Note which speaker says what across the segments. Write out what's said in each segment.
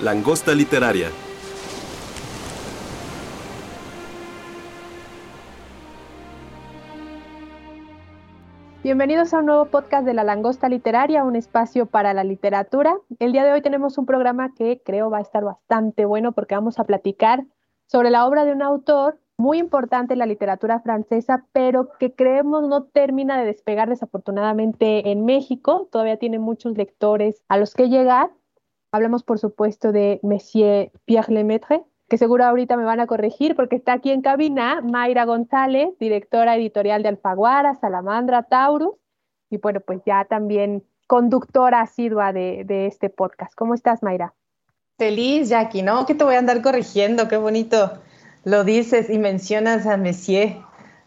Speaker 1: Langosta Literaria.
Speaker 2: Bienvenidos a un nuevo podcast de La Langosta Literaria, un espacio para la literatura. El día de hoy tenemos un programa que creo va a estar bastante bueno porque vamos a platicar sobre la obra de un autor muy importante en la literatura francesa, pero que creemos no termina de despegar desafortunadamente en México. Todavía tiene muchos lectores a los que llegar. Hablamos, por supuesto, de Monsieur Pierre Lemaitre, que seguro ahorita me van a corregir porque está aquí en cabina Mayra González, directora editorial de Alfaguara, Salamandra, Taurus, y bueno, pues ya también conductora asidua de, de este podcast. ¿Cómo estás, Mayra?
Speaker 3: Feliz, Jackie, ¿no? Que te voy a andar corrigiendo, qué bonito lo dices y mencionas a Messier,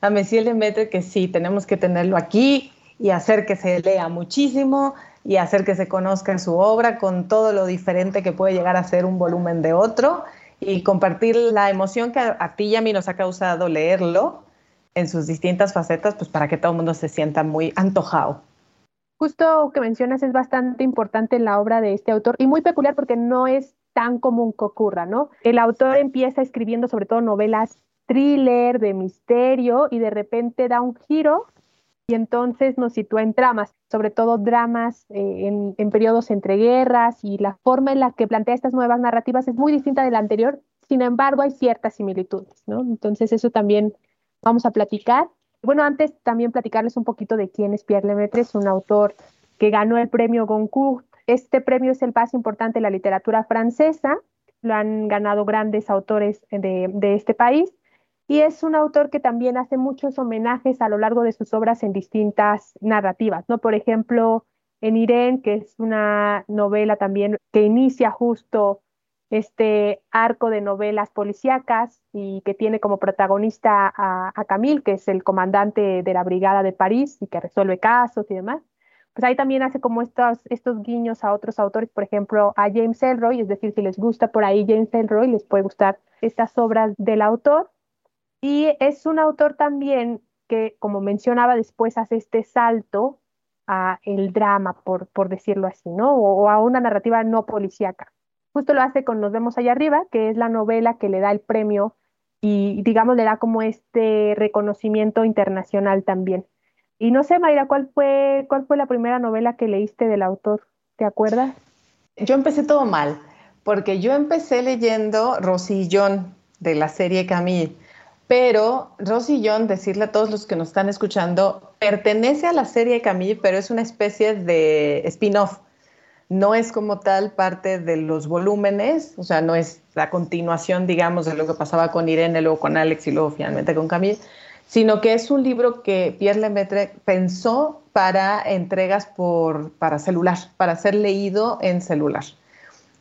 Speaker 3: a Messier Lemaitre, que sí, tenemos que tenerlo aquí y hacer que se lea muchísimo y hacer que se conozca su obra con todo lo diferente que puede llegar a ser un volumen de otro y compartir la emoción que a, ti y a mí nos ha causado leerlo en sus distintas facetas, pues para que todo el mundo se sienta muy antojado.
Speaker 2: Justo que mencionas es bastante importante en la obra de este autor y muy peculiar porque no es tan común que ocurra, ¿no? El autor empieza escribiendo sobre todo novelas thriller, de misterio, y de repente da un giro y entonces nos sitúa en dramas, sobre todo dramas eh, en, periodos entre guerras y la forma en la que plantea estas nuevas narrativas es muy distinta de la anterior, sin embargo hay ciertas similitudes, ¿no? Entonces eso también vamos a platicar. Bueno, antes también platicarles un poquito de quién es Pierre Lemaitre, es un autor que ganó el premio Goncourt este premio es el más importante de la literatura francesa, lo han ganado grandes autores de, este país y es un autor que también hace muchos homenajes a lo largo de sus obras en distintas narrativas, ¿no? Por ejemplo, en Irene, que es una novela también que inicia justo este arco de novelas policíacas y que tiene como protagonista a, a Camille, que es el comandante de la Brigada de París y que resuelve casos y demás pues ahí también hace como estos, estos guiños a otros autores, por ejemplo, a James Elroy, es decir, si les gusta por ahí James Elroy, les puede gustar estas obras del autor. Y es un autor también que, como mencionaba, después hace este salto a el drama, por, por decirlo así, ¿no? O, a una narrativa no policíaca. Justo lo hace con Nos vemos allá arriba, que es la novela que le da el premio y, digamos, le da como este reconocimiento internacional también. Y no sé, Mayra, ¿cuál fue, ¿cuál fue la primera novela que leíste del autor? ¿Te acuerdas?
Speaker 3: Yo empecé todo mal, porque yo empecé leyendo Rosillón de la serie Camille, pero Rosillón, decirle a todos los que nos están escuchando, pertenece a la serie Camille, pero es una especie de spin-off. No es como tal parte de los volúmenes, o sea, no es la continuación, digamos, de lo que pasaba con Irene, luego con Alex y luego finalmente con Camille, sino que es un libro que Pierre Lemaitre pensó para entregas por, para celular, para ser leído en celular.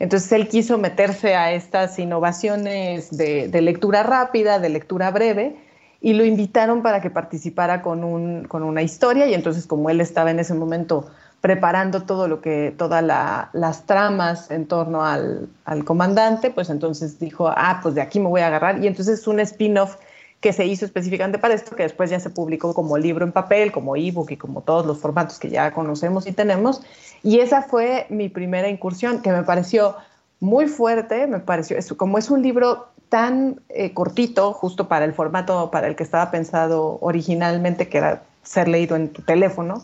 Speaker 3: Entonces él quiso meterse a estas innovaciones de, lectura rápida, de lectura breve, y lo invitaron para que participara con, un, con una historia, y entonces como él estaba en ese momento preparando todo lo que, todas las tramas en torno al, al, comandante, pues entonces dijo, ah, pues de aquí me voy a agarrar, y entonces es un spin-off que se hizo específicamente para esto, que después ya se publicó como libro en papel, como ebook y como todos los formatos que ya conocemos y tenemos. Y esa fue mi primera incursión, que me pareció muy fuerte, me pareció, como es un libro tan eh, cortito, justo para el formato para el que estaba pensado originalmente, que era ser leído en tu teléfono,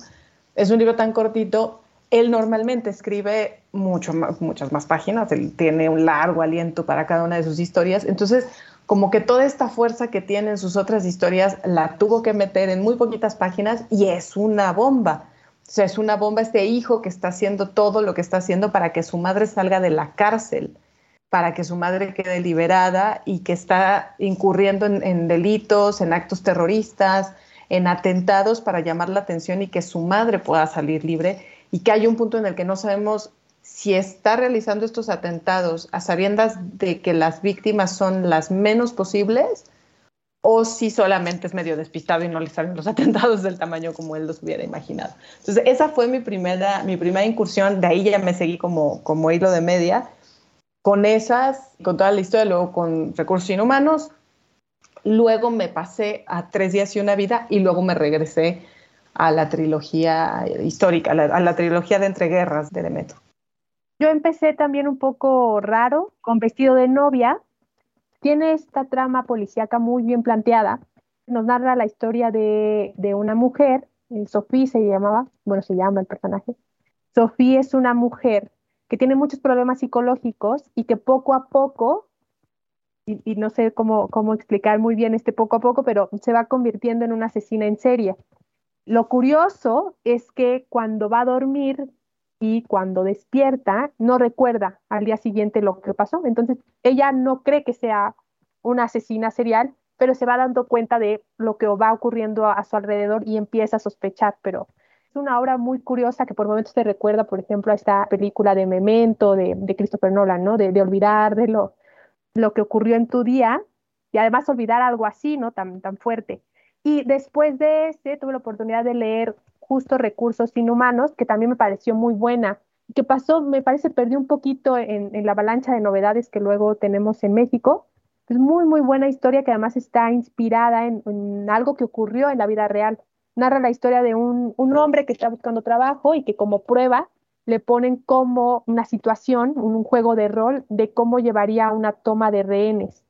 Speaker 3: es un libro tan cortito, él normalmente escribe mucho muchas más páginas, él tiene un largo aliento para cada una de sus historias, entonces como que toda esta fuerza que tienen sus otras historias la tuvo que meter en muy poquitas páginas y es una bomba. O sea, es una bomba este hijo que está haciendo todo lo que está haciendo para que su madre salga de la cárcel, para que su madre quede liberada y que está incurriendo en, en delitos, en actos terroristas, en atentados para llamar la atención y que su madre pueda salir libre y que hay un punto en el que no sabemos si está realizando estos atentados a sabiendas de que las víctimas son las menos posibles o si solamente es medio despistado y no le salen los atentados del tamaño como él los hubiera imaginado. Entonces, esa fue mi primera, mi primera incursión, de ahí ya me seguí como, como hilo de media, con esas, con toda la historia, luego con recursos inhumanos, luego me pasé a Tres días y una vida y luego me regresé a la trilogía histórica, a la, a la trilogía de entreguerras de Demetrio.
Speaker 2: Yo empecé también un poco raro, con vestido de novia. Tiene esta trama policíaca muy bien planteada. Nos narra la historia de, de una mujer, eh, Sofía se llamaba, bueno, se llama el personaje. Sofía es una mujer que tiene muchos problemas psicológicos y que poco a poco, y, no sé cómo, cómo explicar muy bien este poco a poco, pero se va convirtiendo en una asesina en serie. Lo curioso es que cuando va a dormir y cuando despierta no recuerda al día siguiente lo que pasó. Entonces, ella no cree que sea una asesina serial, pero se va dando cuenta de lo que va ocurriendo a, su alrededor y empieza a sospechar, pero es una obra muy curiosa que por momentos te recuerda, por ejemplo, a esta película de Memento de, de Christopher Nolan, ¿no? De, olvidar de lo, que ocurrió en tu día y además olvidar algo así, ¿no? Tan, tan fuerte. Y después de ese tuve la oportunidad de leer justo Recursos Inhumanos, que también me pareció muy buena. ¿Qué pasó? Me parece perdió un poquito en, la avalancha de novedades que luego tenemos en México. Es muy, muy buena historia que además está inspirada en, algo que ocurrió en la vida real. Narra la historia de un hombre que está buscando trabajo y que como prueba le ponen como una situación, un juego de rol de cómo llevaría una toma de rehenes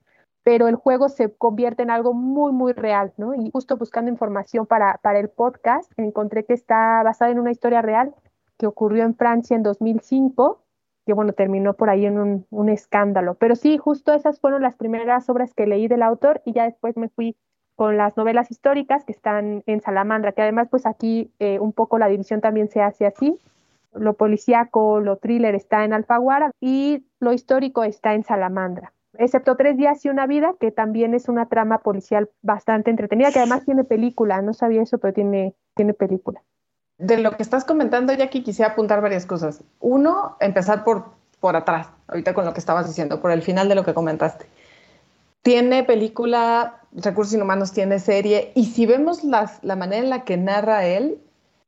Speaker 2: pero el juego se convierte en algo muy, muy real, ¿no? Y justo buscando información para, para el podcast, encontré que está basada en una historia real que ocurrió en Francia en 2005, que bueno, terminó por ahí en un, escándalo. Pero sí, justo esas fueron las primeras obras que leí del autor y ya después me fui con las novelas históricas que están en Salamandra, que además pues aquí eh, un poco la división también se hace así. Lo policíaco, lo thriller está en Alfaguara y lo histórico está en Salamandra excepto Tres días y una vida, que también es una trama policial bastante entretenida, que además tiene película, no sabía eso, pero tiene, tiene película.
Speaker 3: De lo que estás comentando, Jackie, quisiera apuntar varias cosas. Uno, empezar por, por atrás, ahorita con lo que estabas diciendo, por el final de lo que comentaste. Tiene película, Recursos Inhumanos tiene serie, y si vemos las, la manera en la que narra él,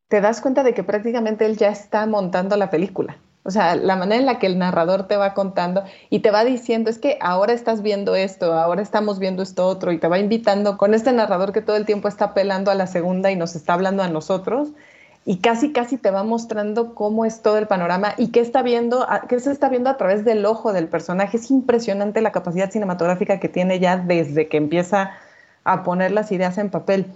Speaker 3: te das cuenta de que prácticamente él ya está montando la película. O sea, la manera en la que el narrador te va contando y te va diciendo, es que ahora estás viendo esto, ahora estamos viendo esto otro, y te va invitando con este narrador que todo el tiempo está apelando a la segunda y nos está hablando a nosotros, y casi, casi te va mostrando cómo es todo el panorama y qué está viendo, qué se está viendo a través del ojo del personaje. Es impresionante la capacidad cinematográfica que tiene ya desde que empieza a poner las ideas en papel.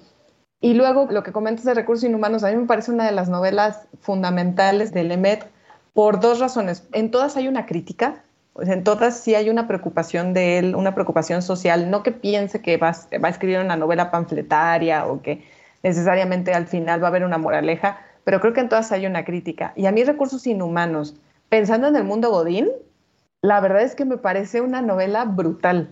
Speaker 3: Y luego, lo que comentas de recursos inhumanos, a mí me parece una de las novelas fundamentales de Lemet por dos razones. En todas hay una crítica, en todas sí hay una preocupación de él, una preocupación social, no que piense que va, va, a escribir una novela panfletaria o que necesariamente al final va a haber una moraleja, pero creo que en todas hay una crítica. Y a mí Recursos Inhumanos, pensando en el mundo Godín, la verdad es que me parece una novela brutal,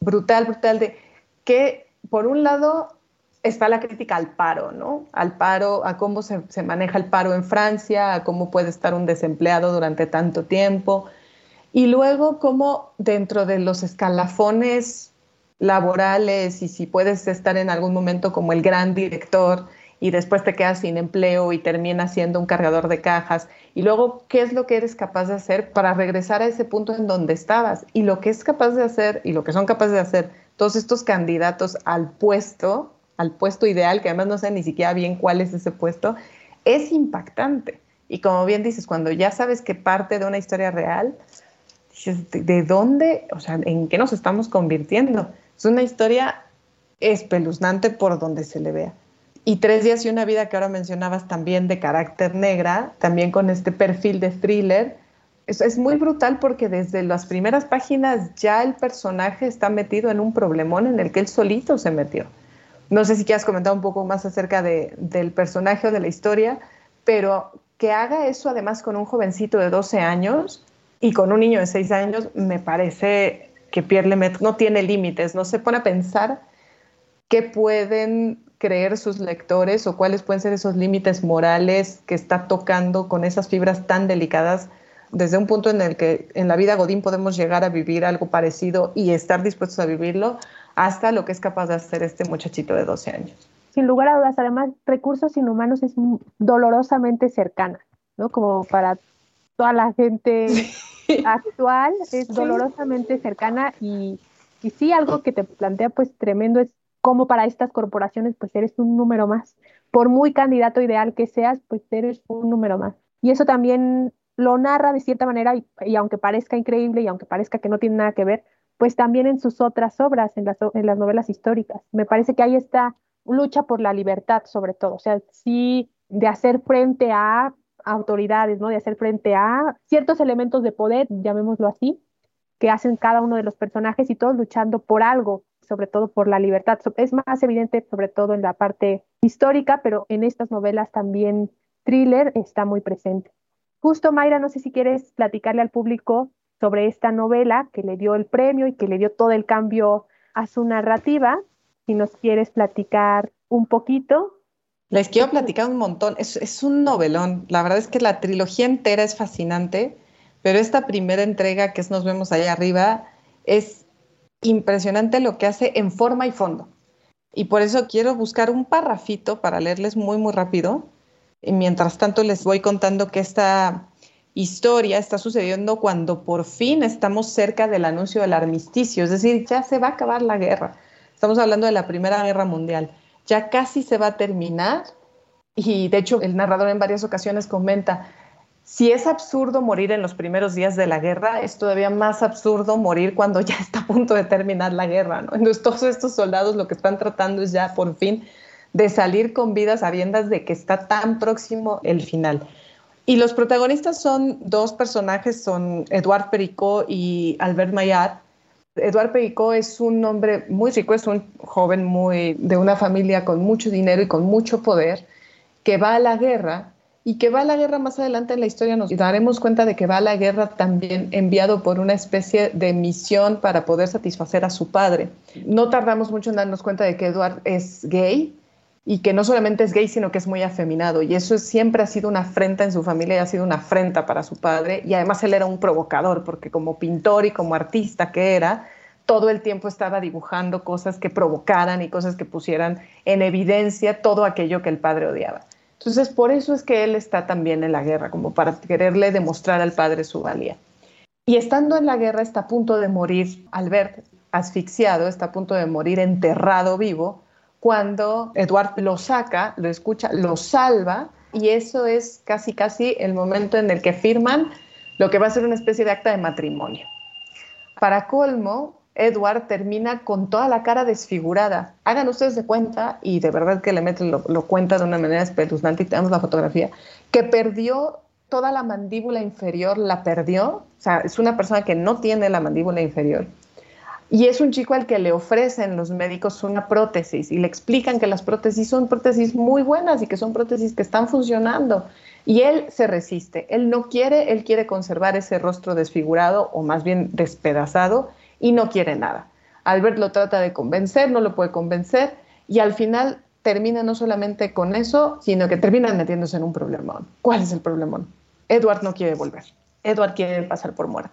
Speaker 3: brutal, brutal, de que por un lado está la crítica al paro, ¿no? Al paro, a cómo se, se, maneja el paro en Francia, a cómo puede estar un desempleado durante tanto tiempo. Y luego cómo dentro de los escalafones laborales y si puedes estar en algún momento como el gran director y después te quedas sin empleo y terminas siendo un cargador de cajas. Y luego, ¿qué es lo que eres capaz de hacer para regresar a ese punto en donde estabas? Y lo que es capaz de hacer y lo que son capaces de hacer todos estos candidatos al puesto al puesto ideal, que además no sé ni siquiera bien cuál es ese puesto, es impactante. Y como bien dices, cuando ya sabes que parte de una historia real, dices, ¿de dónde? O sea, ¿en qué nos estamos convirtiendo? Es una historia espeluznante por donde se le vea. Y Tres días y una vida que ahora mencionabas también de carácter negra, también con este perfil de thriller, es, es, muy brutal porque desde las primeras páginas ya el personaje está metido en un problemón en el que él solito se metió. No sé si quieras comentar un poco más acerca de, del personaje o de la historia, pero que haga eso además con un jovencito de 12 años y con un niño de 6 años, me parece que Pierre Lemaitre no tiene límites, no se pone a pensar qué pueden creer sus lectores o cuáles pueden ser esos límites morales que está tocando con esas fibras tan delicadas desde un punto en el que en la vida Godín podemos llegar a vivir algo parecido y estar dispuestos a vivirlo, hasta lo que es capaz de hacer este muchachito de 12 años.
Speaker 2: Sin lugar a dudas, además, recursos inhumanos es dolorosamente cercana, ¿no? Como para toda la gente actual, es dolorosamente cercana y, y sí, algo que te plantea pues tremendo es cómo para estas corporaciones pues eres un número más. Por muy candidato ideal que seas, pues eres un número más. Y eso también lo narra de cierta manera y, aunque parezca increíble y aunque parezca que no tiene nada que ver, pues también en sus otras obras, en las, en las novelas históricas. Me parece que hay esta lucha por la libertad sobre todo, o sea, sí de hacer frente a autoridades, ¿no? De hacer frente a ciertos elementos de poder, llamémoslo así, que hacen cada uno de los personajes y todos luchando por algo, sobre todo por la libertad. Es más evidente sobre todo en la parte histórica, pero en estas novelas también thriller está muy presente. Justo, Mayra, no sé si quieres platicarle al público sobre esta novela que le dio el premio y que le dio todo el cambio a su narrativa. Si nos quieres platicar un poquito.
Speaker 3: Les quiero platicar un montón. Es, es un novelón. La verdad es que la trilogía entera es fascinante, pero esta primera entrega que es Nos vemos allá arriba es impresionante lo que hace en forma y fondo. Y por eso quiero buscar un parrafito para leerles muy, muy rápido y mientras tanto, les voy contando que esta historia está sucediendo cuando por fin estamos cerca del anuncio del armisticio, es decir, ya se va a acabar la guerra. Estamos hablando de la Primera Guerra Mundial. Ya casi se va a terminar y de hecho el narrador en varias ocasiones comenta, si es absurdo morir en los primeros días de la guerra, es todavía más absurdo morir cuando ya está a punto de terminar la guerra. ¿no? Entonces todos estos soldados lo que están tratando es ya por fin de salir con vida sabiendas de que está tan próximo el final. Y los protagonistas son dos personajes, son Eduard Pericot y Albert Maillard. Eduard Pericot es un hombre muy rico, es un joven muy de una familia con mucho dinero y con mucho poder, que va a la guerra y que va a la guerra más adelante en la historia nos daremos cuenta de que va a la guerra también enviado por una especie de misión para poder satisfacer a su padre. No tardamos mucho en darnos cuenta de que Eduard es gay, y que no solamente es gay, sino que es muy afeminado. Y eso siempre ha sido una afrenta en su familia ha sido una afrenta para su padre. Y además él era un provocador, porque como pintor y como artista que era, todo el tiempo estaba dibujando cosas que provocaran y cosas que pusieran en evidencia todo aquello que el padre odiaba. Entonces, por eso es que él está también en la guerra, como para quererle demostrar al padre su valía. Y estando en la guerra está a punto de morir Albert, asfixiado, está a punto de morir enterrado vivo, cuando Eduard lo saca, lo escucha, lo salva y eso es casi casi el momento en el que firman lo que va a ser una especie de acta de matrimonio. Para colmo, Edward termina con toda la cara desfigurada. Hagan ustedes de cuenta, y de verdad que le meten lo, lo cuenta de una manera espeluznante y tenemos la fotografía, que perdió toda la mandíbula inferior, la perdió. O sea, es una persona que no tiene la mandíbula inferior y es un chico al que le ofrecen los médicos una prótesis y le explican que las prótesis son prótesis muy buenas y que son prótesis que están funcionando. Y él se resiste, él no quiere, él quiere conservar ese rostro desfigurado o más bien despedazado y no quiere nada. Albert lo trata de convencer, no lo puede convencer y al final termina no solamente con eso, sino que termina metiéndose en un problemón. ¿Cuál es el problemón? Edward no quiere volver. Edward quiere pasar por muerto.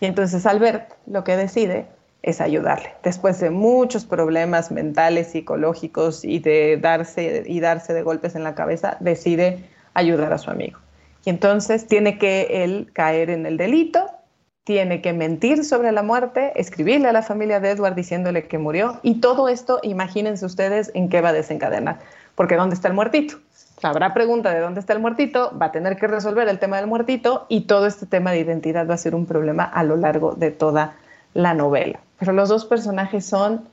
Speaker 3: Y entonces Albert lo que decide es ayudarle. Después de muchos problemas mentales, psicológicos y de darse y darse de golpes en la cabeza, decide ayudar a su amigo. Y entonces tiene que él caer en el delito, tiene que mentir sobre la muerte, escribirle a la familia de Edward diciéndole que murió y todo esto, imagínense ustedes en qué va a desencadenar, porque ¿dónde está el muertito? Habrá pregunta de dónde está el muertito, va a tener que resolver el tema del muertito y todo este tema de identidad va a ser un problema a lo largo de toda la novela. Pero los dos personajes son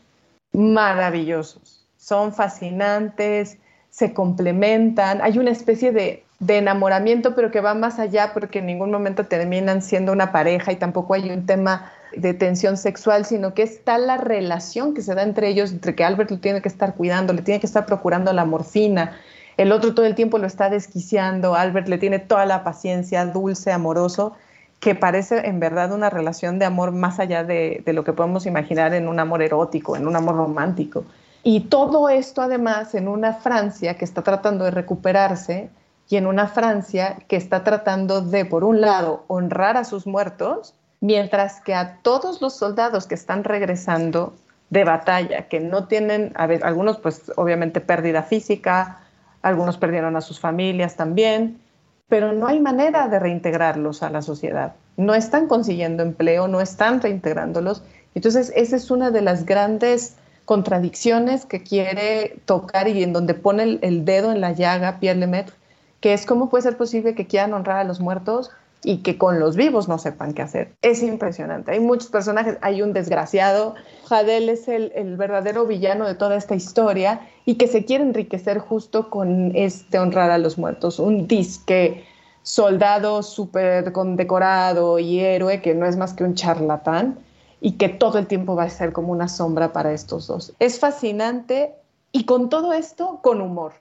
Speaker 3: maravillosos, son fascinantes, se complementan, hay una especie de, de enamoramiento, pero que va más allá porque en ningún momento terminan siendo una pareja y tampoco hay un tema de tensión sexual, sino que está la relación que se da entre ellos, entre que Albert lo tiene que estar cuidando, le tiene que estar procurando la morfina, el otro todo el tiempo lo está desquiciando, Albert le tiene toda la paciencia, dulce, amoroso, que parece en verdad una relación de amor más allá de, lo que podemos imaginar en un amor erótico, en un amor romántico. Y todo esto además en una Francia que está tratando de recuperarse y en una Francia que está tratando de, por un lado, honrar a sus muertos, mientras que a todos los soldados que están regresando de batalla, que no tienen, a ver, algunos pues obviamente pérdida física, algunos perdieron a sus familias también, pero no hay manera de reintegrarlos a la sociedad. No están consiguiendo empleo, no están reintegrándolos. Entonces, esa es una de las grandes contradicciones que quiere tocar y en donde pone el, dedo en la llaga Pierre Lemaitre, que es cómo puede ser posible que quieran honrar a los muertos y que con los vivos no sepan qué hacer. Es impresionante. Hay muchos personajes, hay un desgraciado, Jadel es el, el, verdadero villano de toda esta historia y que se quiere enriquecer justo con este honrar a los muertos, un disque soldado súper condecorado y héroe que no es más que un charlatán y que todo el tiempo va a ser como una sombra para estos dos. Es fascinante y con todo esto, con humor.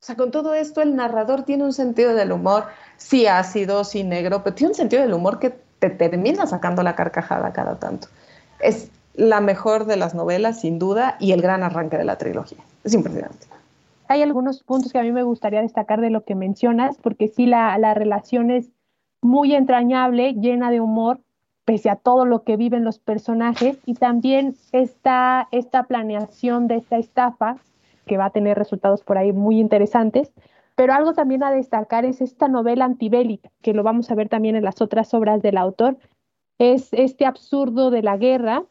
Speaker 3: O sea, con todo esto el narrador tiene un sentido del humor, sí ácido, sí negro, pero tiene un sentido del humor que te termina sacando la carcajada cada tanto. Es la mejor de las novelas, sin duda, y el gran arranque de la trilogía. Es impresionante.
Speaker 2: Hay algunos puntos que a mí me gustaría destacar de lo que mencionas, porque sí, la, la relación es muy entrañable, llena de humor, pese a todo lo que viven los personajes, y también esta, esta planeación de esta estafa, que va a tener resultados por ahí muy interesantes, pero algo también a destacar es esta novela antibélica, que lo vamos a ver también en las otras obras del autor, es este absurdo de la guerra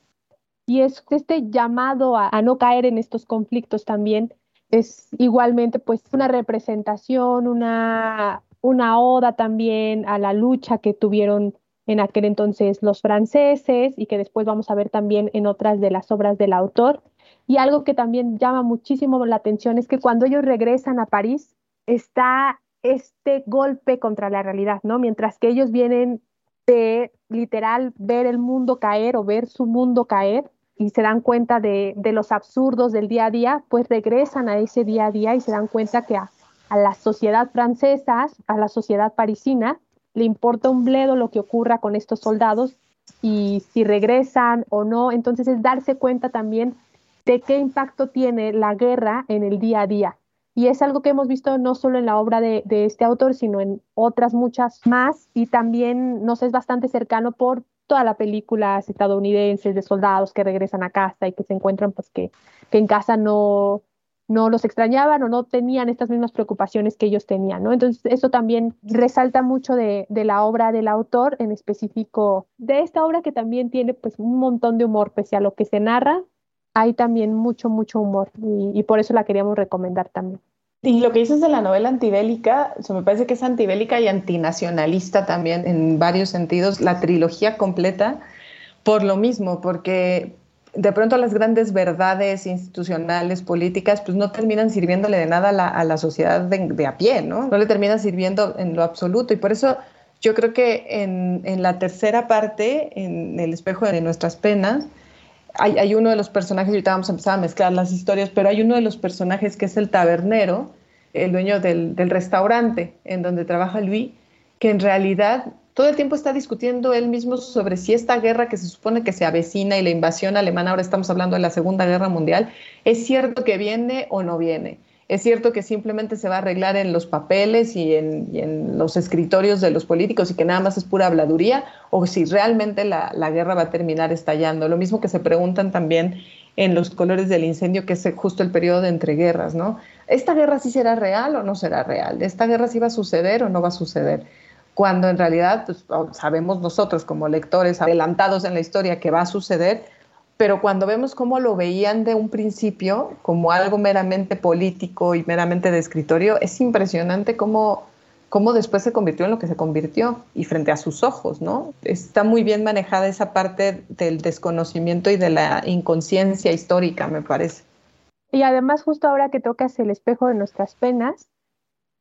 Speaker 2: y es este llamado a, a no caer en estos conflictos también, es igualmente pues una representación, una, una oda también a la lucha que tuvieron en aquel entonces los franceses y que después vamos a ver también en otras de las obras del autor. Y algo que también llama muchísimo la atención es que cuando ellos regresan a París está este golpe contra la realidad, ¿no? Mientras que ellos vienen de literal ver el mundo caer o ver su mundo caer y se dan cuenta de, de los absurdos del día a día, pues regresan a ese día a día y se dan cuenta que a, a la sociedad francesa, a la sociedad parisina, le importa un bledo lo que ocurra con estos soldados y si regresan o no. Entonces es darse cuenta también de qué impacto tiene la guerra en el día a día. Y es algo que hemos visto no solo en la obra de, este autor, sino en otras muchas más. Y también nos es bastante cercano por toda la películas estadounidenses de soldados que regresan a casa y que se encuentran pues que, que en casa no, no los extrañaban o no tenían estas mismas preocupaciones que ellos tenían, ¿no? Entonces, eso también resalta mucho de, de, la obra del autor, en específico de esta obra que también tiene pues un montón de humor, pese a lo que se narra, hay también mucho, mucho humor y, por eso la queríamos recomendar también.
Speaker 3: Y lo que dices de la novela antibélica, eso me parece que es antibélica y antinacionalista también en varios sentidos, la trilogía completa, por lo mismo, porque de pronto las grandes verdades institucionales, políticas, pues no terminan sirviéndole de nada a la, sociedad de, a pie, ¿no? No le terminan sirviendo en lo absoluto. Y por eso yo creo que en la tercera parte, en el espejo de nuestras penas, hay, hay, uno de los personajes, ahorita vamos a empezar a mezclar las historias, pero hay uno de los personajes que es el tabernero, el dueño del, del restaurante en donde trabaja Luis, que en realidad todo el tiempo está discutiendo él mismo sobre si esta guerra que se supone que se avecina y la invasión alemana, ahora estamos hablando de la Segunda Guerra Mundial, es cierto que viene o no viene. Es cierto que simplemente se va a arreglar en los papeles y en, los escritorios de los políticos y que nada más es pura habladuría, o si realmente la, la guerra va a terminar estallando. Lo mismo que se preguntan también en los colores del incendio, que es justo el periodo de entreguerras, ¿no? ¿Esta guerra sí será real o no será real? ¿Esta guerra sí va a suceder o no va a suceder? cuando en realidad pues, sabemos nosotros como lectores adelantados en la historia que va a suceder, pero cuando vemos cómo lo veían de un principio como algo meramente político y meramente de escritorio, es impresionante cómo, cómo después se convirtió en lo que se convirtió y frente a sus ojos, ¿no? Está muy bien manejada esa parte del desconocimiento y de la inconsciencia histórica, me parece.
Speaker 2: Y además, justo ahora que tocas el espejo de nuestras penas,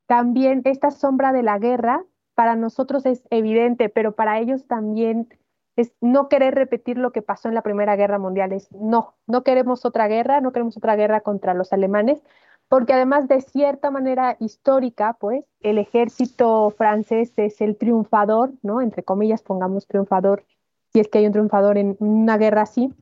Speaker 2: también esta sombra de la guerra para nosotros es evidente, pero para ellos también es no querer repetir lo que pasó en la Primera Guerra Mundial. Es no, no queremos otra guerra, no queremos otra guerra contra los alemanes, porque además de cierta manera histórica, pues el ejército francés es el triunfador, ¿no? Entre comillas, pongamos triunfador, si es que hay un triunfador en una guerra así.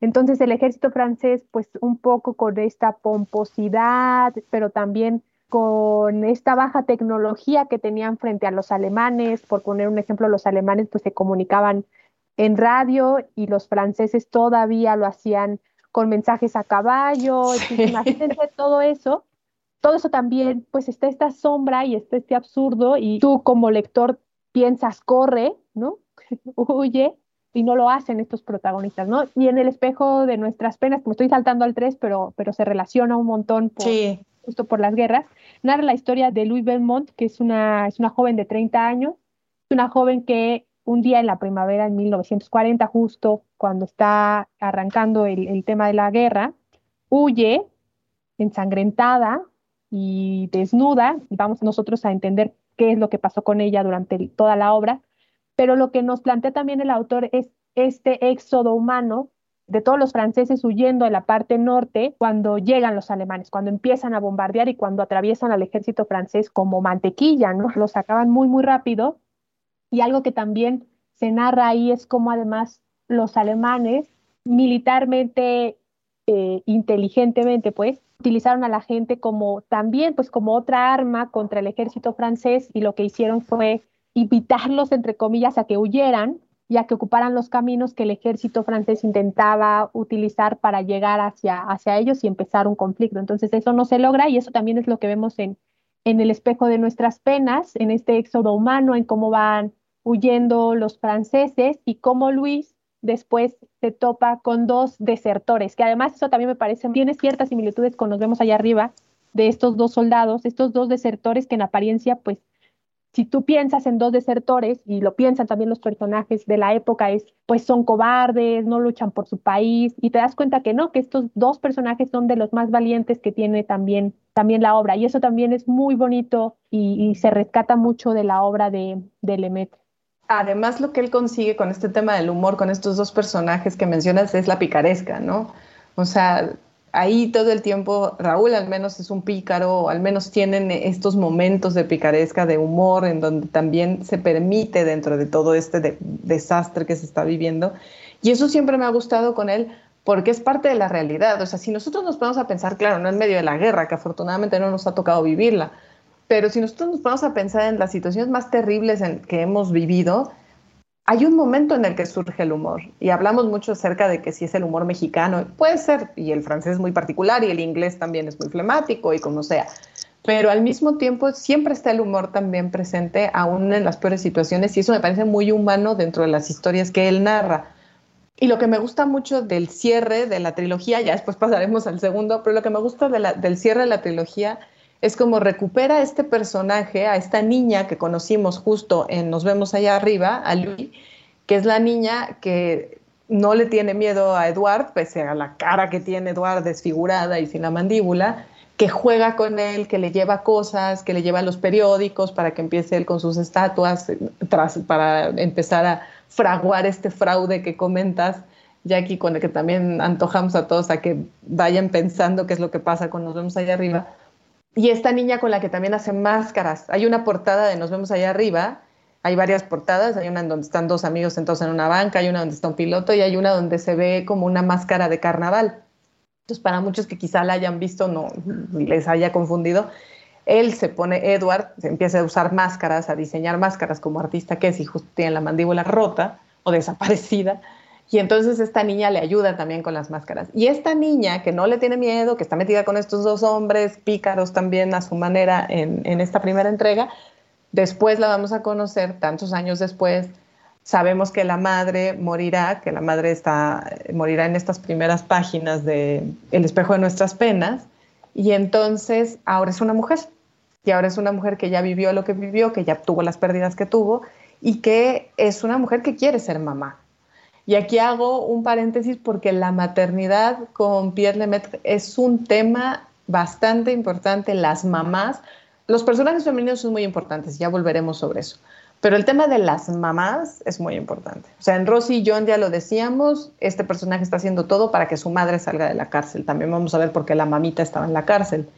Speaker 2: Entonces el ejército francés, pues un poco con esta pomposidad, pero también con esta baja tecnología que tenían frente a los alemanes, por poner un ejemplo, los alemanes pues se comunicaban en radio y los franceses todavía lo hacían con mensajes a caballo, imagínense todo eso, todo eso también, pues está esta sombra y está este absurdo y tú como lector piensas, corre, ¿no? Huye y no lo hacen estos protagonistas, ¿no? Y en el espejo de nuestras penas, como estoy saltando al 3, pero, pero se relaciona un montón justo por las guerras, narra la historia de Louis Belmont, que es una, es una joven de 30 años, una joven que un día en la primavera, en 1940, justo cuando está arrancando el, tema de la guerra, huye ensangrentada y desnuda, vamos nosotros a entender qué es lo que pasó con ella durante toda la obra, pero lo que nos plantea también el autor es este éxodo humano de todos los franceses huyendo de la parte norte cuando llegan los alemanes, cuando empiezan a bombardear y cuando atraviesan al ejército francés como mantequilla, ¿no? Los sacaban muy, muy rápido y algo que también se narra ahí es cómo además los alemanes militarmente, eh, inteligentemente, pues, utilizaron a la gente como también, pues, como otra arma contra el ejército francés y lo que hicieron fue invitarlos, entre comillas, a que huyeran y a que ocuparan los caminos que el ejército francés intentaba utilizar para llegar hacia, hacia ellos y empezar un conflicto. Entonces eso no se logra y eso también es lo que vemos en, en el espejo de nuestras penas, en este éxodo humano, en cómo van huyendo los franceses y cómo Luis después se topa con dos desertores, que además eso también me parece, tiene ciertas similitudes con nos vemos allá arriba de estos dos soldados, estos dos desertores que en apariencia, pues, si tú piensas en dos desertores, y lo piensan también los personajes de la época, es, pues son cobardes, no luchan por su país, y te das cuenta que no, que estos dos personajes son de los más valientes que tiene también, también la obra, y eso también es muy bonito y, se rescata mucho de la obra de, de.
Speaker 3: Además, lo que él consigue con este tema del humor, con estos dos personajes que mencionas, es la picaresca, ¿no? O sea, ahí todo el tiempo, Raúl al menos es un pícaro, al menos tienen estos momentos de picaresca, de humor, en donde también se permite dentro de todo este desastre que se está viviendo. Y eso siempre me ha gustado con él, porque es parte de la realidad. O sea, si nosotros nos ponemos a pensar, claro, no en medio de la guerra, que afortunadamente no nos ha tocado vivirla, pero si nosotros nos vamos a pensar en las situaciones más terribles en que hemos vivido, hay un momento en el que surge el humor. Y hablamos mucho acerca de que si es el humor mexicano, puede ser, y el francés es muy particular, y el inglés también es muy flemático, y como sea. Pero al mismo tiempo siempre está el humor también presente, aún en las peores situaciones, y eso me parece muy humano dentro de las historias que él narra. Y lo que me gusta mucho del cierre de la trilogía, ya después pasaremos al segundo, pero lo que me gusta del cierre de la trilogía es como recupera este personaje, a esta niña que conocimos justo en Nos vemos allá arriba, a Luis, que es la niña que no le tiene miedo a Eduard, pese a la cara que tiene Eduard desfigurada y sin la mandíbula, que juega con él, que le lleva cosas, que le lleva los periódicos para que empiece él con sus estatuas, para empezar a fraguar este fraude que comentas, Jackie, con el que también antojamos a todos a que vayan pensando qué es lo que pasa con Nos vemos allá arriba y esta niña con la que también hacen máscaras. Hay una portada de Nos vemos allá arriba, hay varias portadas, hay una donde están dos amigos sentados en una banca, hay una donde está un piloto y hay una donde se ve como una máscara de carnaval. Entonces, para muchos que quizá la hayan visto, no les haya confundido, él se pone, Edward, se empieza a usar máscaras, a diseñar máscaras como artista que es y tiene la mandíbula rota o desaparecida y entonces esta niña le ayuda también con las máscaras. Y esta niña que no le tiene miedo, que está metida con estos dos hombres pícaros también a su manera en, esta primera entrega, después la vamos a conocer tantos años después. Sabemos que la madre morirá, que la madre está, morirá en estas primeras páginas de El espejo de nuestras penas. Y entonces ahora es una mujer. Y ahora es una mujer que ya vivió lo que vivió, que ya tuvo las pérdidas que tuvo y que es una mujer que quiere ser mamá y aquí hago un paréntesis porque la maternidad con Pierre Lemaitre es un tema bastante importante. Las mamás, los personajes femeninos son muy importantes, ya volveremos sobre eso. Pero el tema de las mamás es muy importante. O sea, en Rosy y John ya lo decíamos, este personaje está haciendo todo para que su madre salga de la cárcel. También vamos a ver por qué la mamita estaba en la cárcel.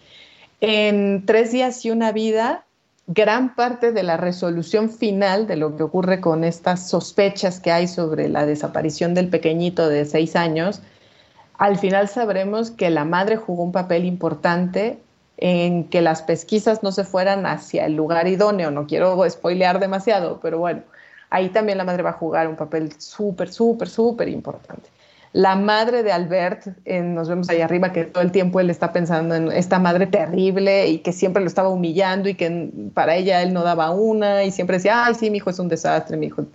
Speaker 3: En Tres días y una vida, gran parte de la resolución final de lo que ocurre con estas sospechas que hay sobre la desaparición del pequeñito de seis años al final sabremos que la madre jugó un papel importante en que las pesquisas no se fueran hacia el lugar idóneo. No quiero spoilear demasiado, pero bueno, ahí también la madre va a jugar un papel súper, súper, súper importante. La madre de Albert, nos vemos ahí arriba, que todo el tiempo él está pensando en esta madre terrible y que siempre lo estaba humillando y que para ella él no daba una y siempre decía, ay, sí, mi hijo es un desastre, mi hijo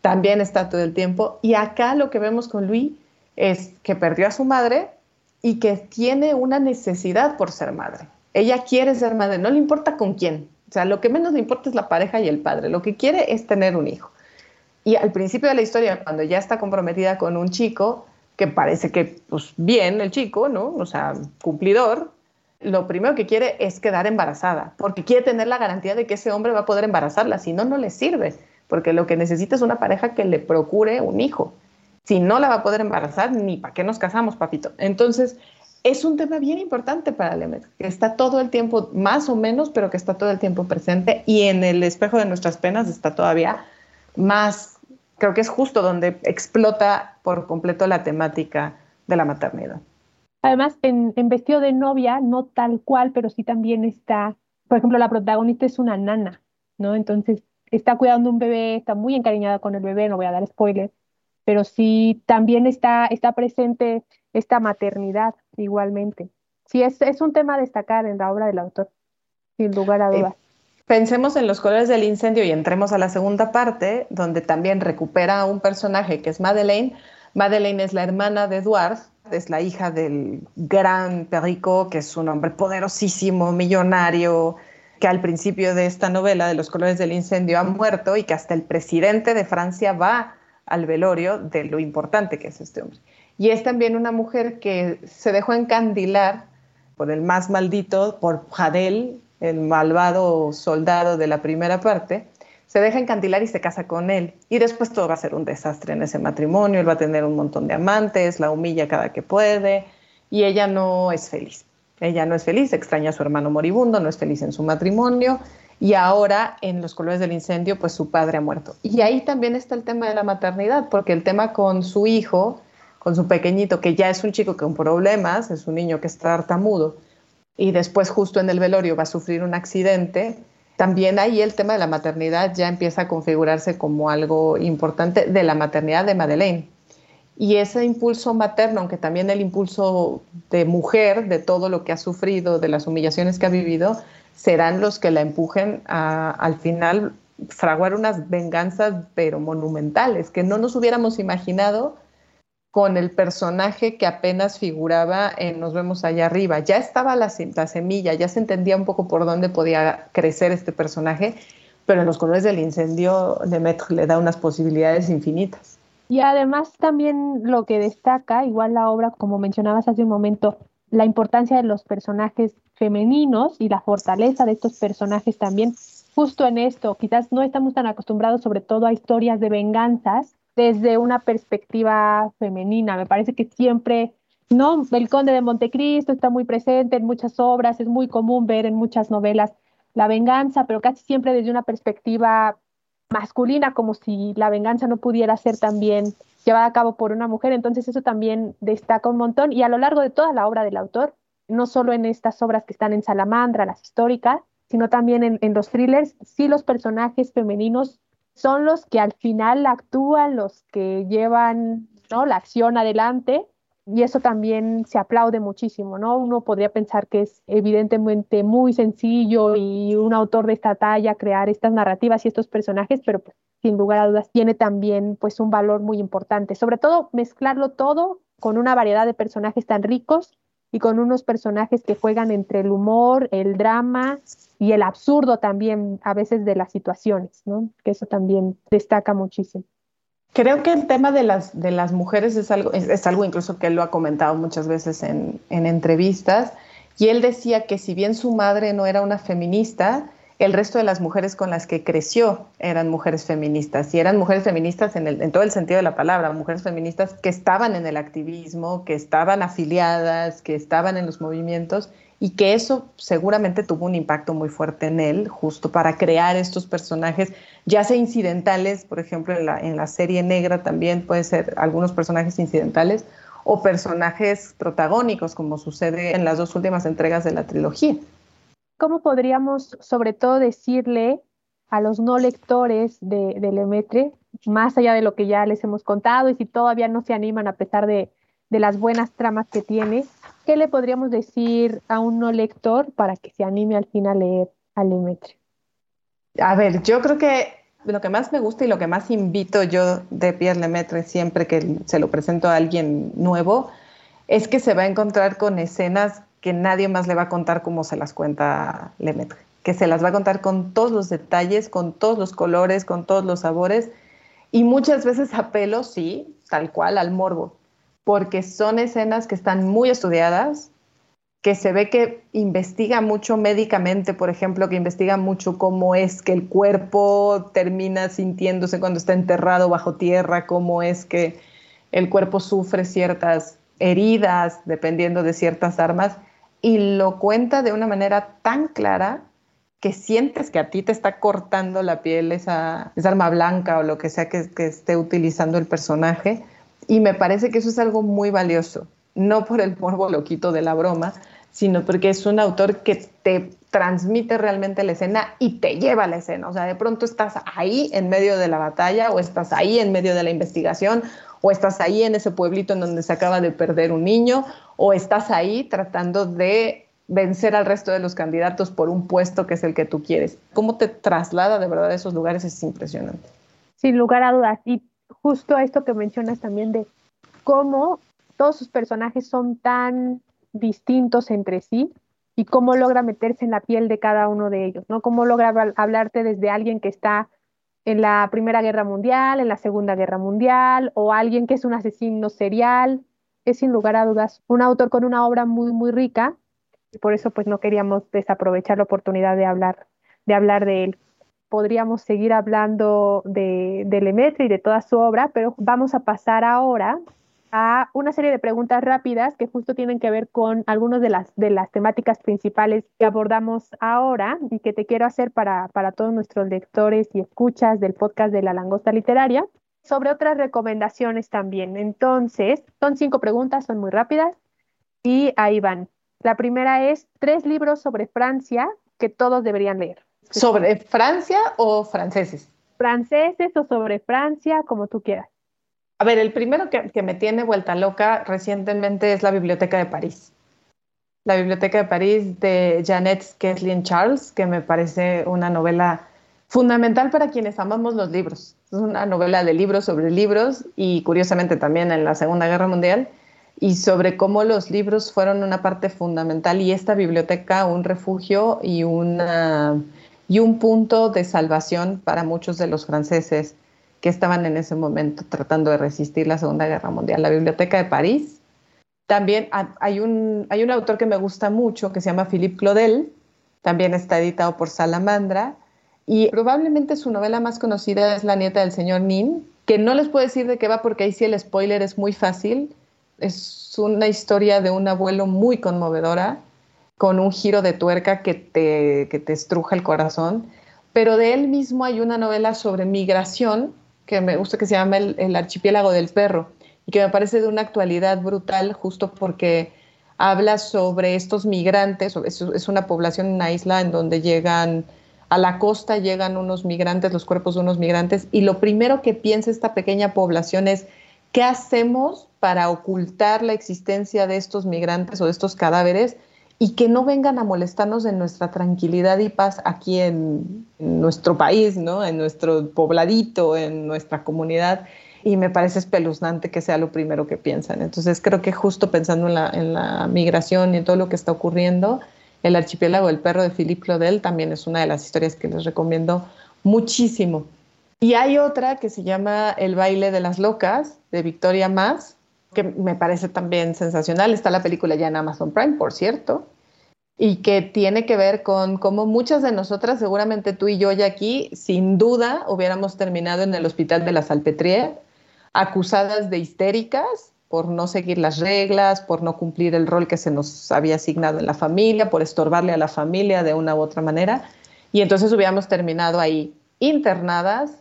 Speaker 3: también está todo el tiempo. Y acá lo que vemos con Luis es que perdió a su madre y que tiene una necesidad por ser madre. Ella quiere ser madre, no le importa con quién. O sea, lo que menos le importa es la pareja y el padre. Lo que quiere es tener un hijo. Y al principio de la historia, cuando ya está comprometida con un chico, que parece que, pues bien, el chico, ¿no? O sea, cumplidor, lo primero que quiere es quedar embarazada, porque quiere tener la garantía de que ese hombre va a poder embarazarla, si no, no le sirve, porque lo que necesita es una pareja que le procure un hijo. Si no la va a poder embarazar, ni para qué nos casamos, papito. Entonces, es un tema bien importante para Lemet, que está todo el tiempo, más o menos, pero que está todo el tiempo presente y en el espejo de nuestras penas está todavía más, creo que es justo donde explota por completo la temática de la maternidad.
Speaker 2: Además, en, en Vestido de novia, no tal cual, pero sí también está, por ejemplo, la protagonista es una nana, ¿no? Entonces, está cuidando un bebé, está muy encariñada con el bebé, no voy a dar spoiler, pero sí también está, está presente esta maternidad igualmente. Sí, es, es un tema a destacar en la obra del autor, sin lugar a eh, dudas.
Speaker 3: Pensemos en los colores del incendio y entremos a la segunda parte, donde también recupera un personaje que es Madeleine. Madeleine es la hermana de Edouard, es la hija del gran Perico, que es un hombre poderosísimo, millonario, que al principio de esta novela de los colores del incendio ha muerto y que hasta el presidente de Francia va al velorio de lo importante que es este hombre. Y es también una mujer que se dejó encandilar por el más maldito, por Jadel, el malvado soldado de la primera parte, se deja encandilar y se casa con él. Y después todo va a ser un desastre en ese matrimonio, él va a tener un montón de amantes, la humilla cada que puede, y ella no es feliz. Ella no es feliz, extraña a su hermano moribundo, no es feliz en su matrimonio, y ahora en los colores del incendio, pues su padre ha muerto. Y ahí también está el tema de la maternidad, porque el tema con su hijo, con su pequeñito, que ya es un chico con problemas, es un niño que está tartamudo, y después justo en el velorio va a sufrir un accidente, también ahí el tema de la maternidad ya empieza a configurarse como algo importante de la maternidad de Madeleine. Y ese impulso materno, aunque también el impulso de mujer, de todo lo que ha sufrido, de las humillaciones que ha vivido, serán los que la empujen a, al final fraguar unas venganzas pero monumentales que no nos hubiéramos imaginado con el personaje que apenas figuraba en Nos vemos allá arriba. Ya estaba la, semilla, ya se entendía un poco por dónde podía crecer este personaje, pero en los colores del incendio Lemaitre le da unas posibilidades infinitas.
Speaker 2: Y además también lo que destaca, igual la obra, como mencionabas hace un momento, la importancia de los personajes femeninos y la fortaleza de estos personajes también, justo en esto, quizás no estamos tan acostumbrados sobre todo a historias de venganzas desde una perspectiva femenina. Me parece que siempre, ¿no? El Conde de Montecristo está muy presente en muchas obras, es muy común ver en muchas novelas la venganza, pero casi siempre desde una perspectiva masculina, como si la venganza no pudiera ser también llevada a cabo por una mujer. Entonces eso también destaca un montón y a lo largo de toda la obra del autor no solo en estas obras que están en Salamandra, las históricas, sino también en, los thrillers, sí los personajes femeninos son los que al final actúan, los que llevan ¿no? la acción adelante, y eso también se aplaude muchísimo, ¿no? Uno podría pensar que es evidentemente muy sencillo y un autor de esta talla crear estas narrativas y estos personajes, pero pues, sin lugar a dudas tiene también pues un valor muy importante, sobre todo mezclarlo todo con una variedad de personajes tan ricos y con unos personajes que juegan entre el humor, el drama y el absurdo también a veces de las situaciones, ¿no? Que eso también destaca muchísimo.
Speaker 3: Creo que el tema de las, de las mujeres es algo, es, algo incluso que él lo ha comentado muchas veces en, en entrevistas, y él decía que si bien su madre no era una feminista, el resto de las mujeres con las que creció eran mujeres feministas y eran mujeres feministas en, todo el sentido de la palabra, mujeres feministas que estaban en el activismo, que estaban afiliadas, que estaban en los movimientos y que eso seguramente tuvo un impacto muy fuerte en él, justo para crear estos personajes, ya sea incidentales, por ejemplo, en la, en la serie negra también puede ser algunos personajes incidentales, o personajes protagónicos, como sucede en las dos últimas entregas de la trilogía.
Speaker 2: ¿Cómo podríamos, sobre todo, decirle a los no lectores de, de Lemetre, más allá de lo que ya les hemos contado, y si todavía no se animan a pesar de, de las buenas tramas que tiene, ¿qué le podríamos decir a un no lector para que se anime al fin a leer a Lemaitre?
Speaker 3: A ver, yo creo que lo que más me gusta y lo que más invito yo de Pierre Lemaitre siempre que se lo presento a alguien nuevo es que se va a encontrar con escenas que nadie más le va a contar como se las cuenta Lemaitre, que se las va a contar con todos los detalles, con todos los colores, con todos los sabores y muchas veces apelo, sí, tal cual, al morbo, porque son escenas que están muy estudiadas, que se ve que investiga mucho médicamente, por ejemplo, que investiga mucho cómo es que el cuerpo termina sintiéndose cuando está enterrado bajo tierra, cómo es que el cuerpo sufre ciertas heridas dependiendo de ciertas armas, y lo cuenta de una manera tan clara que sientes que a ti te está cortando la piel esa, arma blanca o lo que sea que, que esté utilizando el personaje. Y me parece que eso es algo muy valioso no por el morbo loquito de la broma, sino porque es un autor que te transmite realmente la escena y te lleva a la escena. O sea, de pronto estás ahí en medio de la batalla o estás ahí en medio de la investigación o estás ahí en ese pueblito en donde se acaba de perder un niño o estás ahí tratando de vencer al resto de los candidatos por un puesto que es el que tú quieres. Cómo te traslada de verdad a esos lugares es impresionante.
Speaker 2: Sin lugar a dudas. Y justo esto que mencionas también de cómo todos sus personajes son tan distintos entre sí y cómo logra meterse en la piel de cada uno de ellos, ¿no? Cómo logra hablarte desde alguien que está en la Primera Guerra Mundial, en la Segunda Guerra Mundial, o alguien que es un asesino serial. Es sin lugar a dudas un autor con una obra muy, muy rica, y por eso pues no queríamos desaprovechar la oportunidad de hablar, de hablar de él. Podríamos seguir hablando de, de Lemaitre y de toda su obra, pero vamos a pasar ahora a una serie de preguntas rápidas que justo tienen que ver con algunas de las, de las temáticas principales que abordamos ahora y que te quiero hacer para, para todos nuestros lectores y escuchas del podcast de La Langosta Literaria, sobre otras recomendaciones también. Entonces, son cinco preguntas, son muy rápidas y ahí van. La primera es tres libros sobre Francia que todos deberían leer.
Speaker 3: ¿Sobre Francia o franceses?
Speaker 2: Franceses o sobre Francia, como tú quieras.
Speaker 3: A ver, el primero que, me tiene vuelta loca recientemente es la Biblioteca de París. La Biblioteca de París de Janet Kathleen Charles, que me parece una novela fundamental para quienes amamos los libros. Es una novela de libros sobre libros y curiosamente también en la Segunda Guerra Mundial y sobre cómo los libros fueron una parte fundamental y esta biblioteca un refugio y, una, y un punto de salvación para muchos de los franceses que estaban en ese momento tratando de resistir la Segunda Guerra Mundial. La Biblioteca de París. También hay un, hay un autor que me gusta mucho que se llama Philippe Claudel, también está editado por Salamandra, y probablemente su novela más conocida es La nieta del señor Nin, que no les puedo decir de qué va porque ahí sí el spoiler es muy fácil. Es una historia de un abuelo muy conmovedora, con un giro de tuerca que te, que te estruja el corazón. Pero de él mismo hay una novela sobre migración que me gusta que se llama el, archipiélago del perro y que me parece de una actualidad brutal justo porque habla sobre estos migrantes, es, una población, una isla en donde llegan a la costa, llegan unos migrantes, los cuerpos de unos migrantes, y lo primero que piensa esta pequeña población es, ¿qué hacemos para ocultar la existencia de estos migrantes o de estos cadáveres y que no vengan a molestarnos en nuestra tranquilidad y paz aquí en, nuestro país, ¿no? en nuestro pobladito, en nuestra comunidad. Y me parece espeluznante que sea lo primero que piensan. Entonces creo que justo pensando en la, en la migración y en todo lo que está ocurriendo, el archipiélago del perro de Philippe Claudel también es una de las historias que les recomiendo muchísimo. Y hay otra que se llama El baile de las locas, de Victoria Más, que me parece también sensacional. Está la película ya en Amazon Prime, por cierto, y que tiene que ver con cómo muchas de nosotras, seguramente tú y yo ya aquí, sin duda hubiéramos terminado en el hospital de la Salpêtrière, acusadas de histéricas por no seguir las reglas, por no cumplir el rol que se nos había asignado en la familia, por estorbarle a la familia de una u otra manera. Y entonces hubiéramos terminado ahí internadas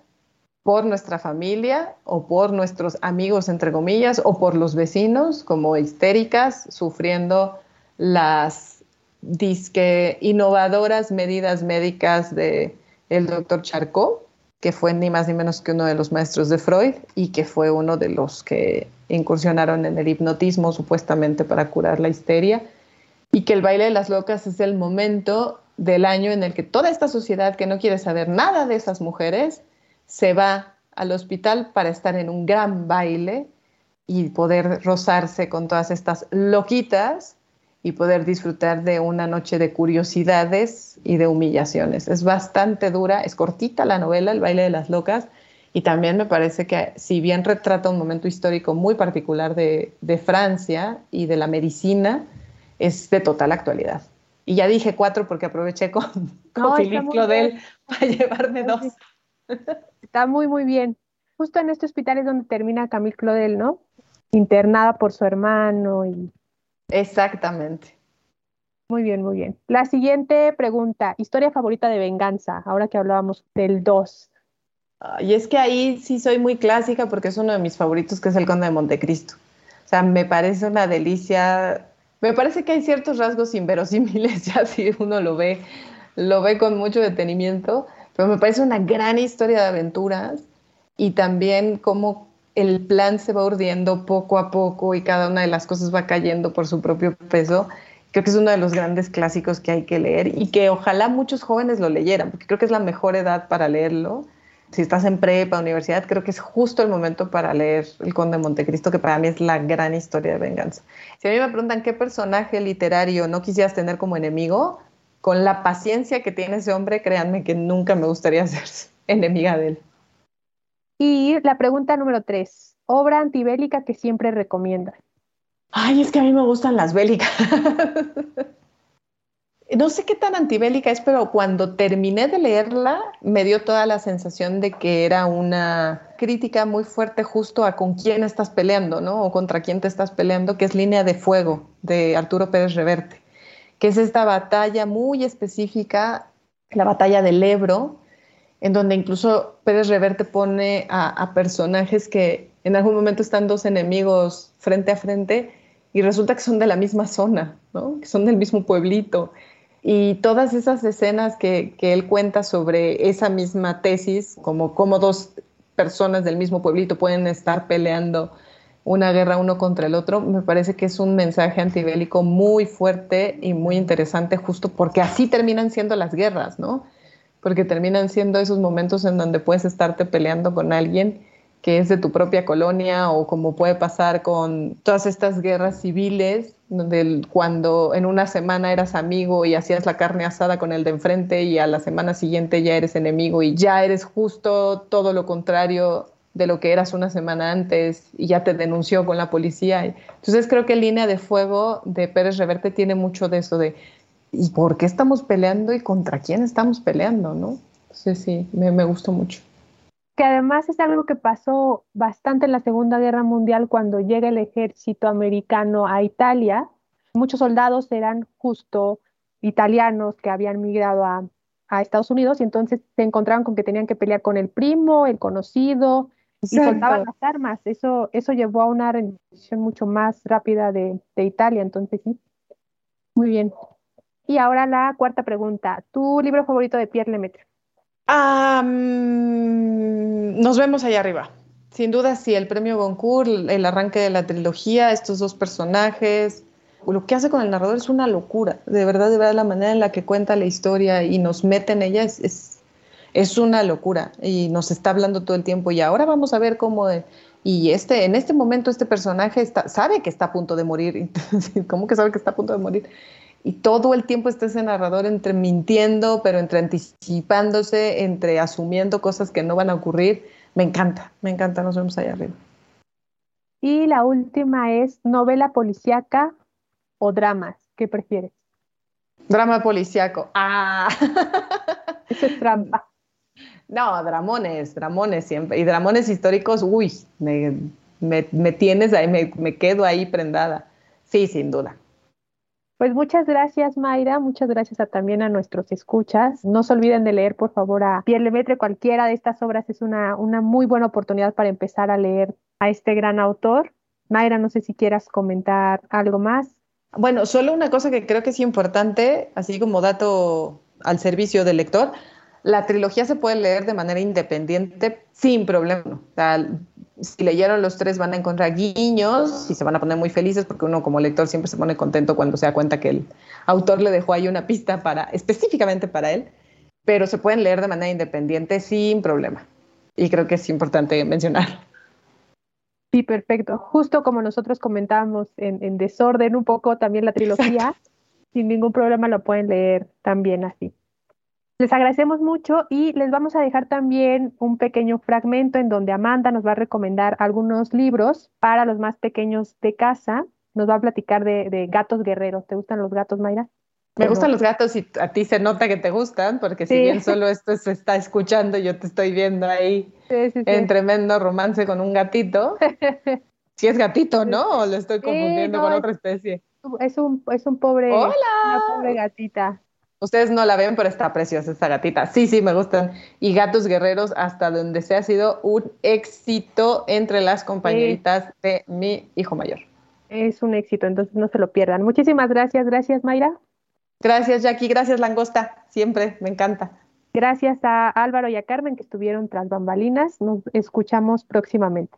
Speaker 3: por nuestra familia o por nuestros amigos, entre comillas, o por los vecinos, como histéricas, sufriendo las disque innovadoras medidas médicas de el doctor Charcot, que fue ni más ni menos que uno de los maestros de Freud y que fue uno de los que incursionaron en el hipnotismo supuestamente para curar la histeria, y que el baile de las locas es el momento del año en el que toda esta sociedad que no quiere saber nada de esas mujeres se va al hospital para estar en un gran baile y poder rozarse con todas estas loquitas y poder disfrutar de una noche de curiosidades y de humillaciones. Es bastante dura, es cortita la novela, El baile de las locas, y también me parece que si bien retrata un momento histórico muy particular de, Francia y de la medicina, es de total actualidad. Y ya dije cuatro porque aproveché con, con Philippe Claudel para llevarme dos.
Speaker 2: Está muy, muy bien. Justo en este hospital es donde termina Camille Claudel, ¿no? Internada por su hermano y...
Speaker 3: Exactamente.
Speaker 2: Muy bien, muy bien. La siguiente pregunta, historia favorita de venganza, ahora que hablábamos del 2.
Speaker 3: Y es que ahí sí soy muy clásica porque es uno de mis favoritos, que es el Conde de Montecristo. O sea, me parece una delicia. Me parece que hay ciertos rasgos inverosímiles, ya si uno lo ve, lo ve con mucho detenimiento, pero me parece una gran historia de aventuras y también cómo el plan se va urdiendo poco a poco y cada una de las cosas va cayendo por su propio peso. Creo que es uno de los grandes clásicos que hay que leer y que ojalá muchos jóvenes lo leyeran, porque creo que es la mejor edad para leerlo. Si estás en prepa, universidad, creo que es justo el momento para leer El Conde de Montecristo, que para mí es la gran historia de venganza. Si a mí me preguntan qué personaje literario no quisieras tener como enemigo, con la paciencia que tiene ese hombre, créanme que nunca me gustaría ser enemiga de él.
Speaker 2: Y la pregunta número tres, obra antibélica que siempre recomienda.
Speaker 3: Ay, es que a mí me gustan las bélicas. no sé qué tan antibélica es, pero cuando terminé de leerla me dio toda la sensación de que era una crítica muy fuerte justo a con quién estás peleando, ¿no? O contra quién te estás peleando, que es Línea de Fuego de Arturo Pérez Reverte que es esta batalla muy específica, la batalla del Ebro, en donde incluso Pérez Reverte pone a, personajes que en algún momento están dos enemigos frente a frente y resulta que son de la misma zona, ¿no? que son del mismo pueblito. Y todas esas escenas que, que él cuenta sobre esa misma tesis, como cómo dos personas del mismo pueblito pueden estar peleando una guerra uno contra el otro, me parece que es un mensaje antibélico muy fuerte y muy interesante justo porque así terminan siendo las guerras, ¿no? Porque terminan siendo esos momentos en donde puedes estarte peleando con alguien que es de tu propia colonia o como puede pasar con todas estas guerras civiles, donde cuando en una semana eras amigo y hacías la carne asada con el de enfrente y a la semana siguiente ya eres enemigo y ya eres justo todo lo contrario de lo que eras una semana antes y ya te denunció con la policía. Entonces creo que Línea de Fuego de Pérez Reverte tiene mucho de eso de ¿y por qué estamos peleando y contra quién estamos peleando? ¿no? Entonces sí, me, me gustó mucho.
Speaker 2: Que además es algo que pasó bastante en la Segunda Guerra Mundial cuando llega el ejército americano a Italia. Muchos soldados eran justo italianos que habían migrado a, a Estados Unidos y entonces se encontraron con que tenían que pelear con el primo, el conocido, y soltaban las armas. Eso, eso llevó a una rendición mucho más rápida de, Italia, entonces sí. Muy bien. Y ahora la cuarta pregunta. ¿Tu libro favorito de Pierre Lemaitre?
Speaker 3: nos vemos allá arriba. Sin duda, sí, el premio Goncourt, el arranque de la trilogía, estos dos personajes. Lo que hace con el narrador es una locura. De verdad, de verdad, la manera en la que cuenta la historia y nos mete en ella es es una locura y nos está hablando todo el tiempo y ahora vamos a ver cómo y este en este momento este personaje está, sabe que está a punto de morir cómo que sabe que está a punto de morir y todo el tiempo está ese narrador entre mintiendo pero entre anticipándose entre asumiendo cosas que no van a ocurrir. Me encanta me encanta nos vemos allá arriba.
Speaker 2: Y la última es novela policíaca o dramas qué prefieres
Speaker 3: drama policíaco. Ah.
Speaker 2: Eso es trampa
Speaker 3: no, dramones, dramones siempre. Y dramones históricos, uy, me, tienes ahí, me, quedo ahí prendada. Sí, sin duda.
Speaker 2: Pues muchas gracias, Mayra. Muchas gracias a, también a nuestros escuchas. No se olviden de leer, por favor, a Pierre Lemaitre. Cualquiera de estas obras es una, una muy buena oportunidad para empezar a leer a este gran autor. Mayra, no sé si quieras comentar algo más.
Speaker 3: Bueno, solo una cosa que creo que es importante, así como dato al servicio del lector, la trilogía se puede leer de manera independiente sin problema. si leyeron los tres van a encontrar guiños y se van a poner muy felices porque uno como lector siempre se pone contento cuando se da cuenta que el autor le dejó ahí una pista para específicamente para él, pero se pueden leer de manera independiente sin problema. Y creo que es importante mencionar.
Speaker 2: Sí, perfecto. Justo como nosotros comentábamos en, desorden un poco también la trilogía, sin ningún problema lo pueden leer también así. Les agradecemos mucho y les vamos a dejar también un pequeño fragmento en donde Amanda nos va a recomendar algunos libros para los más pequeños de casa. Nos va a platicar de, gatos guerreros. ¿Te gustan los gatos, Mayra?
Speaker 3: Me gustan los gatos y a ti se nota que te gustan, porque si bien solo esto se está escuchando, yo te estoy viendo ahí en tremendo romance con un gatito. Si es gatito, ¿no? ¿O lo estoy confundiendo con otra especie?
Speaker 2: Es un, es un pobre,
Speaker 3: ¡Hola!
Speaker 2: una pobre gatita.
Speaker 3: Ustedes no la ven, pero está preciosa esta gatita. Sí, sí, me gustan. Y Gatos Guerreros, hasta donde se ha sido un éxito entre las compañeritas de mi hijo mayor.
Speaker 2: Es un éxito, entonces no se lo pierdan. Muchísimas gracias, gracias Mayra.
Speaker 3: Gracias Jackie, gracias Langosta, siempre, me encanta.
Speaker 2: Gracias a Álvaro y a Carmen que estuvieron tras bambalinas. Nos escuchamos próximamente.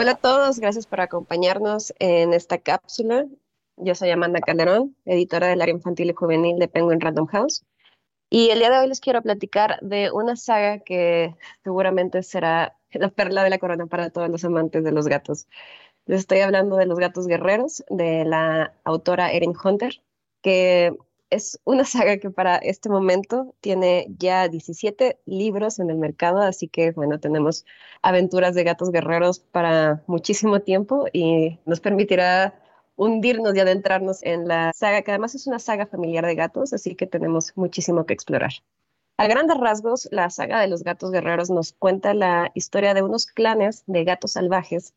Speaker 4: Hola a todos, gracias por acompañarnos en esta cápsula. Yo soy Amanda Calderón, editora del área infantil y juvenil de Penguin Random House. Y el día de hoy les quiero platicar de una saga que seguramente será la perla de la corona para todos los amantes de los gatos. Les estoy hablando de Los Gatos Guerreros, de la autora Erin Hunter, que es una saga que para este momento tiene ya 17 libros en el mercado, así que bueno, tenemos aventuras de gatos guerreros para muchísimo tiempo y nos permitirá hundirnos y adentrarnos en la saga, que además es una saga familiar de gatos, así que tenemos muchísimo que explorar. A grandes rasgos, la saga de los gatos guerreros nos cuenta la historia de unos clanes de gatos salvajes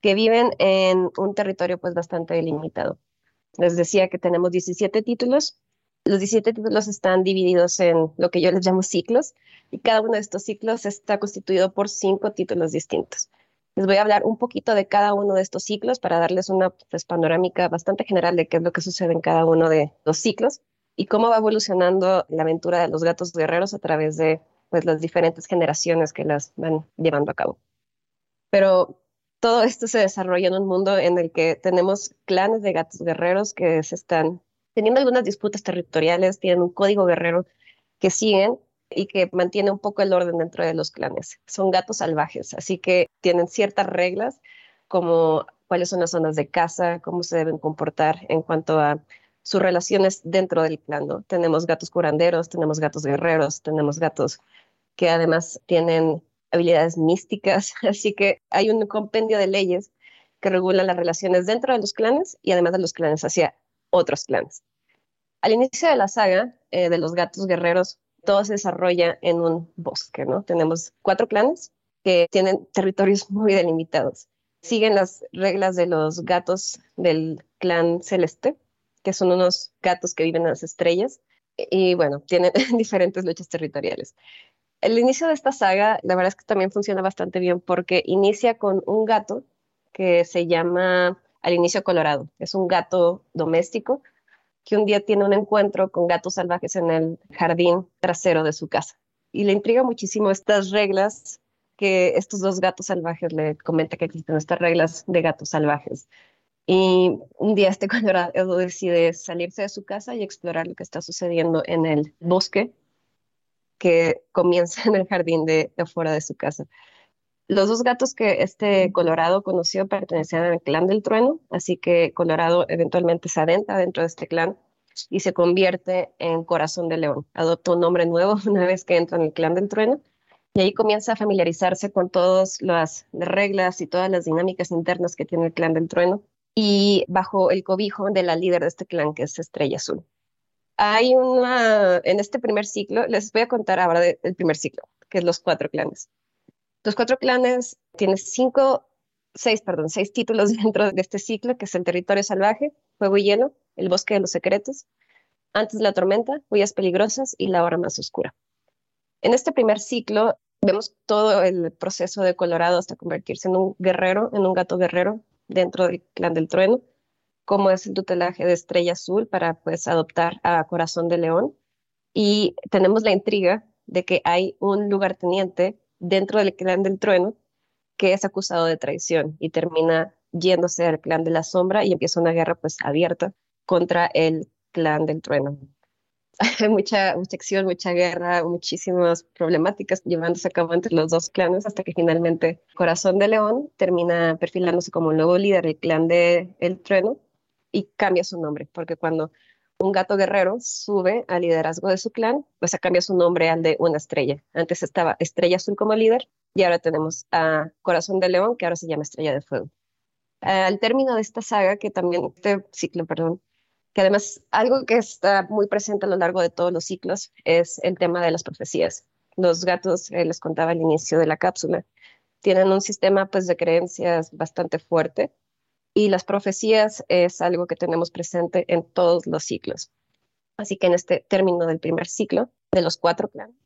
Speaker 4: que viven en un territorio pues bastante delimitado. Les decía que tenemos 17 títulos los 17 títulos están divididos en lo que yo les llamo ciclos y cada uno de estos ciclos está constituido por cinco títulos distintos. Les voy a hablar un poquito de cada uno de estos ciclos para darles una pues, panorámica bastante general de qué es lo que sucede en cada uno de los ciclos y cómo va evolucionando la aventura de los gatos guerreros a través de pues, las diferentes generaciones que las van llevando a cabo. Pero todo esto se desarrolla en un mundo en el que tenemos clanes de gatos guerreros que se están teniendo algunas disputas territoriales, tienen un código guerrero que siguen y que mantiene un poco el orden dentro de los clanes. Son gatos salvajes, así que tienen ciertas reglas como cuáles son las zonas de caza, cómo se deben comportar en cuanto a sus relaciones dentro del clan. Tenemos gatos curanderos, tenemos gatos guerreros, tenemos gatos que además tienen habilidades místicas, así que hay un compendio de leyes que regulan las relaciones dentro de los clanes y además de los clanes hacia otros clanes. Al inicio de la saga eh, de los gatos guerreros, todo se desarrolla en un bosque, ¿no? Tenemos cuatro clanes que tienen territorios muy delimitados. Siguen las reglas de los gatos del clan celeste, que son unos gatos que viven en las estrellas, y bueno, tienen diferentes luchas territoriales. El inicio de esta saga, la verdad es que también funciona bastante bien porque inicia con un gato que se llama al inicio Colorado. Es un gato doméstico que un día tiene un encuentro con gatos salvajes en el jardín trasero de su casa. Y le intriga muchísimo estas reglas que estos dos gatos salvajes le comenta que existen estas reglas de gatos salvajes. Y un día este colorado decide salirse de su casa y explorar lo que está sucediendo en el bosque que comienza en el jardín de, de afuera de su casa. Los dos gatos que este Colorado conoció pertenecían al clan del trueno, así que Colorado eventualmente se adentra dentro de este clan y se convierte en Corazón de León. Adopta un nombre nuevo una vez que entra en el clan del trueno y ahí comienza a familiarizarse con todas las reglas y todas las dinámicas internas que tiene el clan del trueno y bajo el cobijo de la líder de este clan que es Estrella Azul. Hay una, en este primer ciclo, les voy a contar ahora del primer ciclo, que es los cuatro clanes. Los cuatro clanes tienen cinco, seis, perdón, seis títulos dentro de este ciclo, que es el territorio salvaje, fuego y hielo, el bosque de los secretos, antes de la tormenta, huellas peligrosas y la hora más oscura. En este primer ciclo vemos todo el proceso de Colorado hasta convertirse en un guerrero, en un gato guerrero dentro del clan del trueno, como es el tutelaje de Estrella Azul para pues adoptar a Corazón de León. Y tenemos la intriga de que hay un lugarteniente dentro del clan del trueno que es acusado de traición y termina yéndose al clan de la sombra y empieza una guerra pues abierta contra el clan del trueno. Hay mucha, mucha acción, mucha guerra, muchísimas problemáticas llevándose a cabo entre los dos clanes hasta que finalmente Corazón de León termina perfilándose como el nuevo líder del clan del el trueno y cambia su nombre, porque cuando un gato guerrero sube al liderazgo de su clan, pues cambia su nombre al de una estrella. Antes estaba Estrella Azul como líder y ahora tenemos a Corazón de León, que ahora se llama Estrella de Fuego. Al término de esta saga, que también, este ciclo, perdón, que además algo que está muy presente a lo largo de todos los ciclos es el tema de las profecías. Los gatos, eh, les contaba al inicio de la cápsula, tienen un sistema pues de creencias bastante fuerte y las profecías es algo que tenemos presente en todos los ciclos. Así que en este término del primer ciclo, de los cuatro clanes,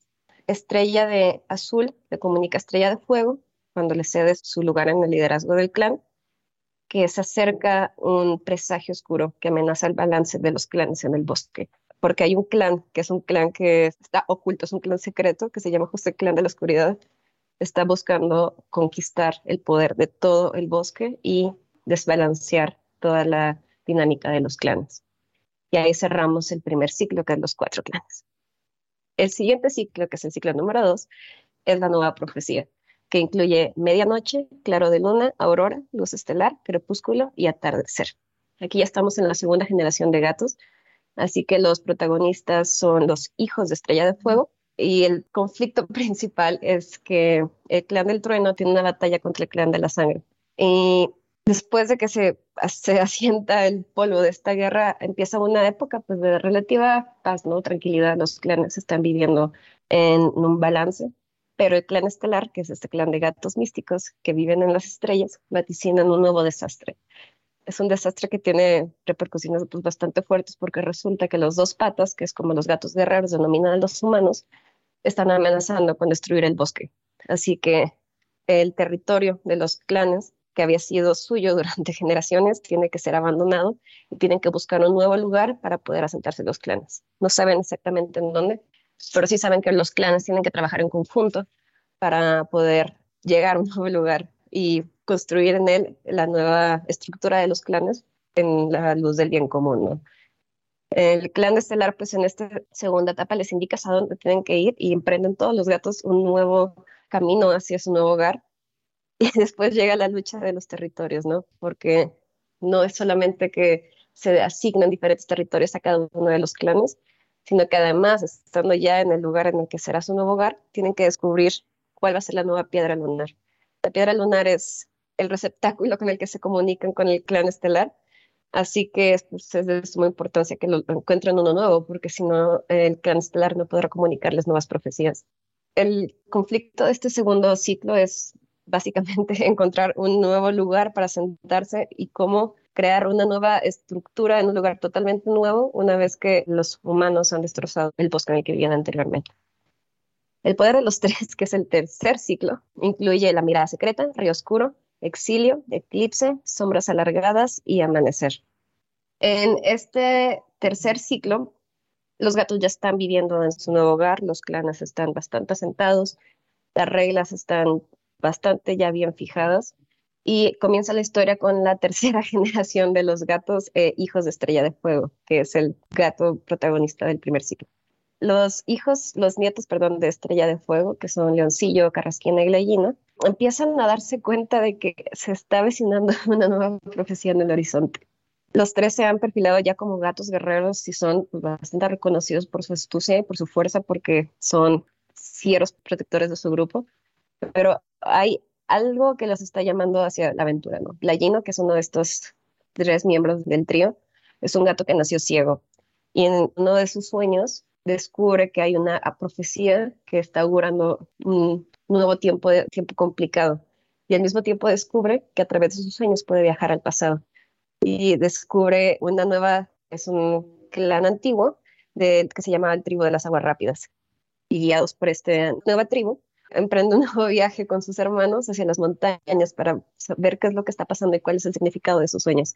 Speaker 4: Estrella de Azul le comunica Estrella de Fuego cuando le cede su lugar en el liderazgo del clan, que se acerca un presagio oscuro que amenaza el balance de los clanes en el bosque. Porque hay un clan, que es un clan que está oculto, es un clan secreto, que se llama justo clan de la oscuridad, está buscando conquistar el poder de todo el bosque y desbalancear toda la dinámica de los clanes. Y ahí cerramos el primer ciclo, que es los cuatro clanes. El siguiente ciclo, que es el ciclo número dos, es la nueva profecía, que incluye medianoche, claro de luna, aurora, luz estelar, crepúsculo y atardecer. Aquí ya estamos en la segunda generación de gatos, así que los protagonistas son los hijos de Estrella de Fuego, y el conflicto principal es que el clan del trueno tiene una batalla contra el clan de la sangre. Y después de que se, se asienta el polvo de esta guerra, empieza una época pues, de relativa paz, ¿no? tranquilidad. Los clanes están viviendo en un balance, pero el clan estelar, que es este clan de gatos místicos que viven en las estrellas, vaticinan un nuevo desastre. Es un desastre que tiene repercusiones pues, bastante fuertes porque resulta que los dos patas, que es como los gatos guerreros denominan a los humanos, están amenazando con destruir el bosque. Así que el territorio de los clanes que había sido suyo durante generaciones tiene que ser abandonado y tienen que buscar un nuevo lugar para poder asentarse los clanes. No saben exactamente en dónde, pero sí saben que los clanes tienen que trabajar en conjunto para poder llegar a un nuevo lugar y construir en él la nueva estructura de los clanes en la luz del bien común. El clan estelar, pues en esta segunda etapa les indica a dónde tienen que ir y emprenden todos los gatos un nuevo camino hacia su nuevo hogar después llega la lucha de los territorios, ¿no? Porque no es solamente que se asignan diferentes territorios a cada uno de los clanes, sino que además, estando ya en el lugar en el que será su nuevo hogar, tienen que descubrir cuál va a ser la nueva piedra lunar. La piedra lunar es el receptáculo con el que se comunican con el clan estelar, así que pues, es de suma importancia que lo encuentren uno nuevo, porque si no, el clan estelar no podrá comunicarles nuevas profecías. El conflicto de este segundo ciclo es básicamente encontrar un nuevo lugar para sentarse y cómo crear una nueva estructura en un lugar totalmente nuevo una vez que los humanos han destrozado el bosque en el que vivían anteriormente. El poder de los tres, que es el tercer ciclo, incluye la mirada secreta, río oscuro, exilio, eclipse, sombras alargadas y amanecer. En este tercer ciclo, los gatos ya están viviendo en su nuevo hogar, los clanes están bastante asentados, las reglas están bastante ya bien fijadas Y comienza la historia con la tercera generación de los gatos eh, hijos de Estrella de Fuego, que es el gato protagonista del primer ciclo. Los hijos, los nietos, perdón, de Estrella de Fuego, que son Leoncillo, Carrasquina y Gallina, empiezan a darse cuenta de que se está avecinando una nueva profesión en el horizonte. Los tres se han perfilado ya como gatos guerreros y son bastante reconocidos por su astucia y por su fuerza porque son fieros protectores de su grupo. Pero hay algo que los está llamando hacia la aventura, ¿no? Gallino, que es uno de estos tres miembros del trío, es un gato que nació ciego y en uno de sus sueños descubre que hay una profecía que está augurando un nuevo tiempo, de, tiempo complicado y al mismo tiempo descubre que a través de sus sueños puede viajar al pasado y descubre una nueva, es un clan antiguo que se llama el tribu de las aguas rápidas. Y guiados por esta nueva tribu, emprende un nuevo viaje con sus hermanos hacia las montañas para saber qué es lo que está pasando y cuál es el significado de sus sueños.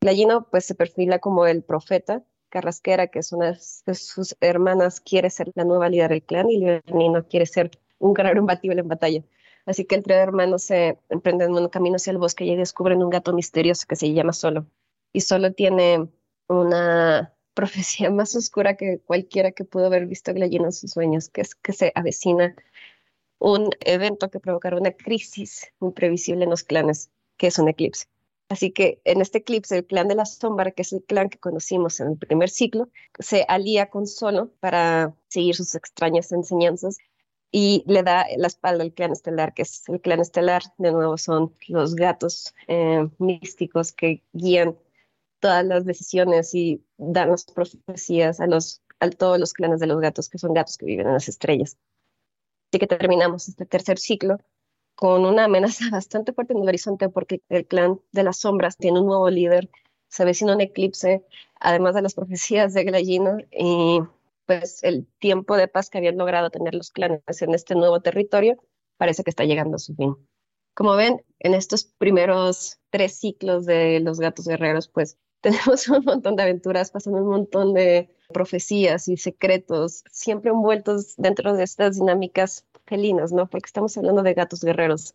Speaker 4: Gallino pues se perfila como el profeta, Carrasquera, que es una de sus hermanas, quiere ser la nueva líder del clan y Leonino quiere ser un guerrero imbatible en batalla. Así que de hermanos se emprenden un camino hacia el bosque y descubren un gato misterioso que se llama Solo. Y Solo tiene una profecía más oscura que cualquiera que pudo haber visto Gallina en sus sueños, que es que se avecina un evento que provocará una crisis imprevisible en los clanes, que es un eclipse. Así que en este eclipse, el clan de la sombra, que es el clan que conocimos en el primer ciclo, se alía con Solo para seguir sus extrañas enseñanzas y le da la espalda al clan estelar, que es el clan estelar, de nuevo son los gatos eh, místicos que guían todas las decisiones y dan las profecías a, los, a todos los clanes de los gatos, que son gatos que viven en las estrellas. Así que terminamos este tercer ciclo con una amenaza bastante fuerte en el horizonte porque el clan de las sombras tiene un nuevo líder, se avecina un eclipse, además de las profecías de Gallino, y pues el tiempo de paz que habían logrado tener los clanes en este nuevo territorio parece que está llegando a su fin. Como ven, en estos primeros tres ciclos de los gatos guerreros, pues tenemos un montón de aventuras, pasando un montón de profecías y secretos, siempre envueltos dentro de estas dinámicas felinas, ¿no? Porque estamos hablando de gatos guerreros.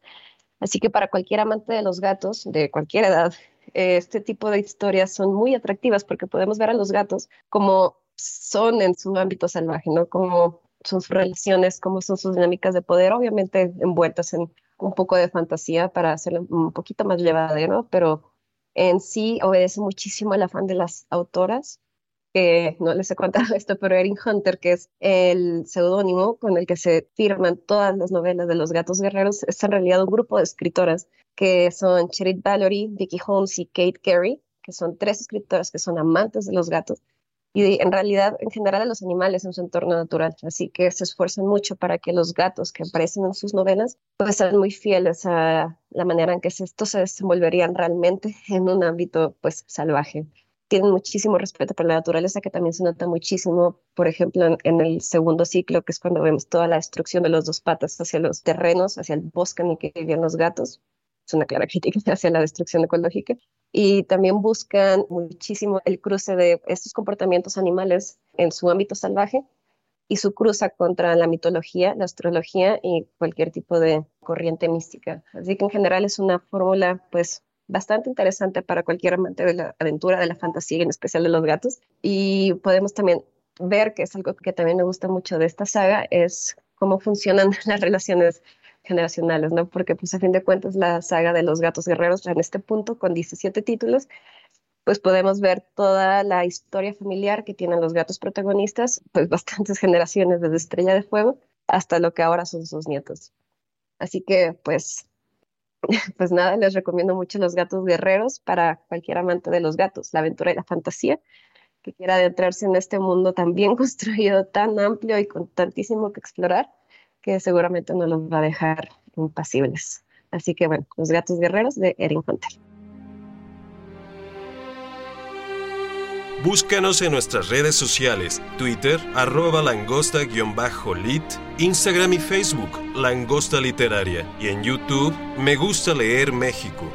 Speaker 4: Así que para cualquier amante de los gatos, de cualquier edad, este tipo de historias son muy atractivas porque podemos ver a los gatos como son en su ámbito salvaje, ¿no? Como sus relaciones, cómo son sus dinámicas de poder, obviamente envueltas en un poco de fantasía para hacerlo un poquito más llevadero, pero en sí obedece muchísimo al afán de las autoras, que no les he contado esto, pero Erin Hunter, que es el seudónimo con el que se firman todas las novelas de los gatos guerreros, es en realidad un grupo de escritoras que son Cheryl Valerie, Vicky Holmes y Kate Carey, que son tres escritoras que son amantes de los gatos y en realidad en general a los animales en su entorno natural. Así que se esfuerzan mucho para que los gatos que aparecen en sus novelas pues sean muy fieles a la manera en que estos se desenvolverían realmente en un ámbito pues salvaje. Tienen muchísimo respeto por la naturaleza que también se nota muchísimo, por ejemplo, en, en el segundo ciclo, que es cuando vemos toda la destrucción de los dos patas hacia los terrenos, hacia el bosque en el que vivían los gatos. Es una clara crítica hacia la destrucción ecológica y también buscan muchísimo el cruce de estos comportamientos animales en su ámbito salvaje y su cruza contra la mitología, la astrología y cualquier tipo de corriente mística. Así que en general es una fórmula pues bastante interesante para cualquier amante de la aventura, de la fantasía en especial de los gatos. Y podemos también ver que es algo que también me gusta mucho de esta saga, es cómo funcionan las relaciones generacionales, ¿no? Porque pues a fin de cuentas la saga de los gatos guerreros en este punto con 17 títulos, pues podemos ver toda la historia familiar que tienen los gatos protagonistas, pues bastantes generaciones desde Estrella de Fuego hasta lo que ahora son sus nietos. Así que pues pues nada, les recomiendo mucho los gatos guerreros para cualquier amante de los gatos, la aventura y la fantasía que quiera adentrarse en este mundo tan bien construido, tan amplio y con tantísimo que explorar que seguramente no los va a dejar impasibles. Así que bueno, Los Gatos Guerreros de Erin Hunter.
Speaker 5: Búscanos en nuestras redes sociales, Twitter, arroba langosta-lit, Instagram y Facebook, Langosta Literaria, y en YouTube, Me Gusta Leer México.